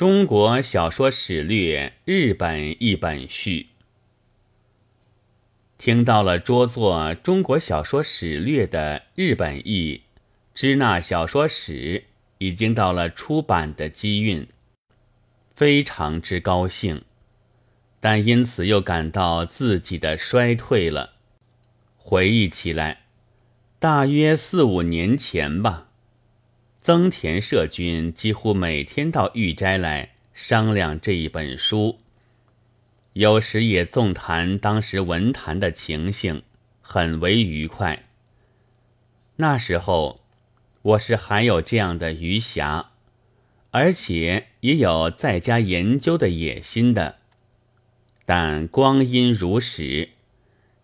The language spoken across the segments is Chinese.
中国小说史略日本译本序。听到了拙作《中国小说史略》的日本译，支那小说史已经到了出版的机运，非常之高兴，但因此又感到自己的衰退了。回忆起来，大约四五年前吧，增田社君几乎每天到玉斋来商量这一本书。有时也纵谈当时文坛的情形，很为愉快。那时候我是还有这样的余暇，而且也有在家研究的野心的。但光阴如史，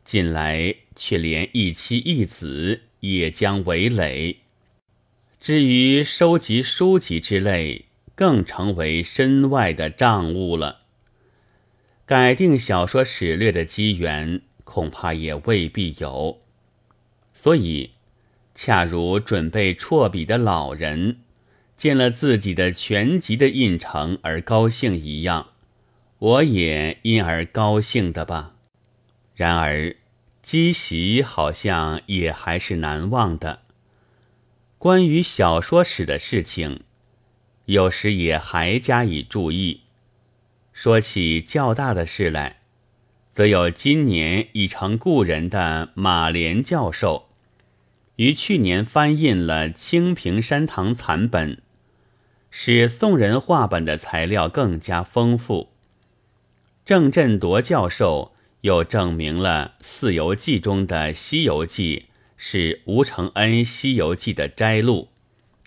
近来却连一妻一子也将为累。至于收集书籍之类，更成为身外的账务了。改定小说史略的机缘，恐怕也未必有。所以，恰如准备辍笔的老人见了自己的全集的印成而高兴一样，我也因而高兴的吧。然而，积习好像也还是难忘的。关于小说史的事情，有时也还加以注意。说起较大的事来，则有今年已成故人的马连教授，于去年翻印了《清平山堂残本》，使宋人话本的材料更加丰富。郑振铎教授又证明了《四游记》中的《西游记》是吴承恩《西游记》的摘录，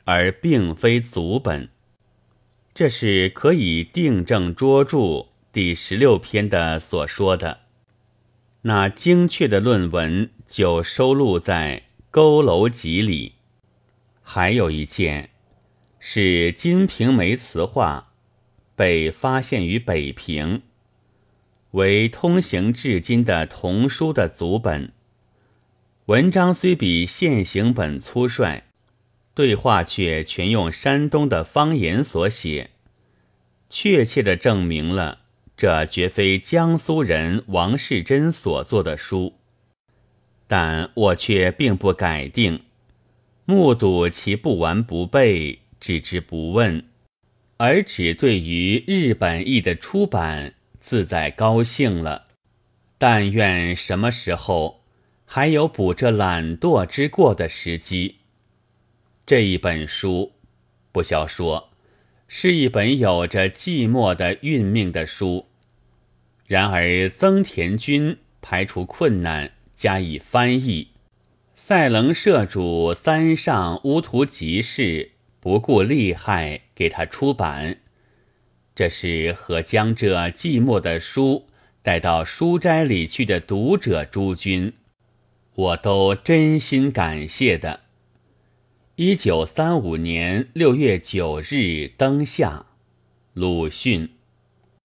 而并非祖本。这是可以定正捉住第十六篇的所说的，那精确的论文就收录在《佝偻集》里。还有一件，是《金瓶梅》词话被发现于北平，为通行至今的童书的祖本。文章虽比现行本粗率。对话却全用山东的方言所写，确切的证明了这绝非江苏人王世贞所作的书。但我却并不改定，目睹其不完不备，置之不问，而只对于日本译的出版自在高兴了。但愿什么时候还有补这懒惰之过的时机。这一本书，不消说，是一本有着寂寞的运命的书。然而曾田君排除困难加以翻译，赛棱社主三上乌图集士不顾利害给他出版，这是和将这寂寞的书带到书斋里去的读者诸君，我都真心感谢的。一九三五年六月九日，灯下，鲁迅。